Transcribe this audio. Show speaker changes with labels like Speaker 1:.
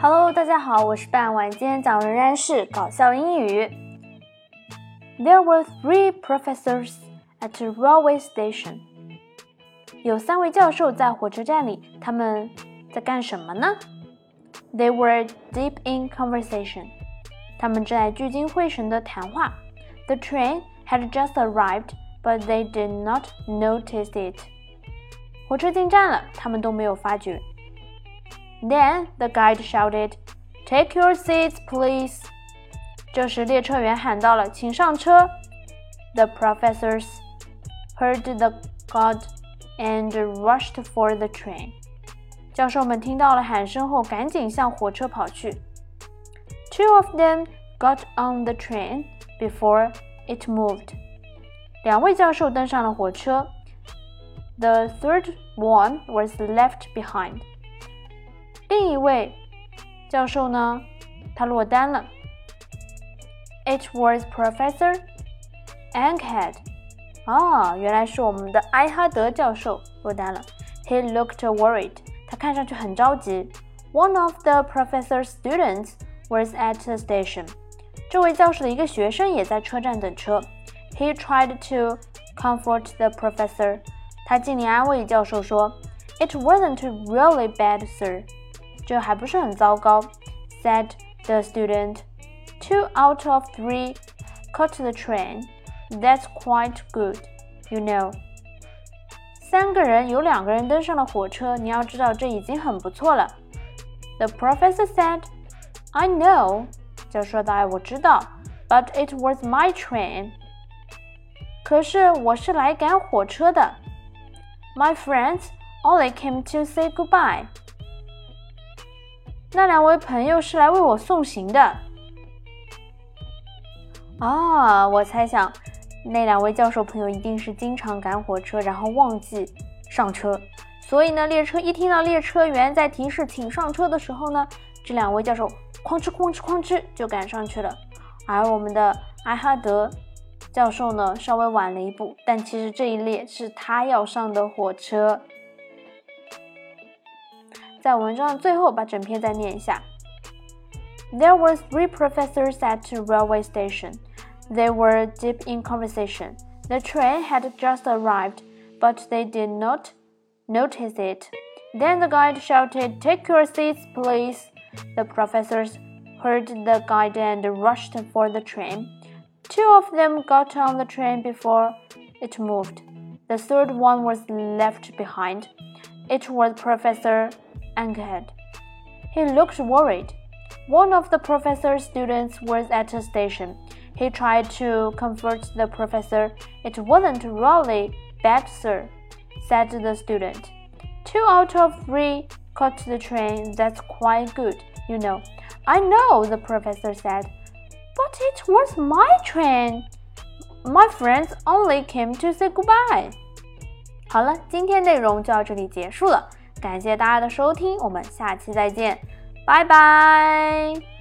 Speaker 1: Hello，大家好，我是半晚，今天讲仍然是搞笑英语。There were three professors at a railway station。有三位教授在火车站里，他们在干什么呢？They were deep in conversation。他们正在聚精会神的谈话。The train had just arrived, but they did not notice it。火车进站了，他们都没有发觉。 Then the guide shouted, "Take your seats, please." 这时列车员喊到了：“请上车。” The professors heard the guide and rushed for the train. 教授们听到了喊声后，赶紧向火车跑去。Two of them got on the train before it moved. 两位教授登上了火车。The third one was left behind. 另一位教授呢，他落单了。It was Professor Ankhead. 啊，原来是我们的埃哈德教授落单了。He looked worried. 他看上去很着急。One of the professor's students was at the station. 这位教授的一个学生也在车站等车。He tried to comfort the professor. 他尽力安慰教授说：“It wasn't really bad, sir。” 这还不是很糟糕，said the student. Two out of three caught the train. That's quite good, you know. 三个人有两个人登上了火车，你要知道这已经很不错了。The professor said, "I know." 教授说道：“哎，我知道，but it was my train. 可是我是来赶火车的。” My friends only came to say goodbye. 那两位朋友是来为我送行的。啊，我猜想那两位教授朋友一定是经常赶火车，然后忘记上车，所以呢，列车一听到列车员在提示请上车的时候呢，这两位教授哐哧哐哧哐哧就赶上去了，而我们的埃哈德。教授呢稍微晚了一步，但其实这一列是他要上的火车。在文章的最后，把整篇再念一下。There were three professors at the railway station. They were deep in conversation. The train had just arrived, but they did not notice it. Then the guide shouted, Take your seats, please. The professors heard the guide and rushed for the train. Two of them got on the train before it moved. The third one was left behind. It was Professor Ankhead. He looked worried. One of the professor's students was at the station. He tried to comfort the professor. It wasn't really bad, sir, said the student. Two out of three caught the train. That's quite good, you know. I know, the professor said. But it was my train. My friends only came to say goodbye. 好了，今天内容就到这里结束了， 感谢大家的收听，我们下期再见，拜拜。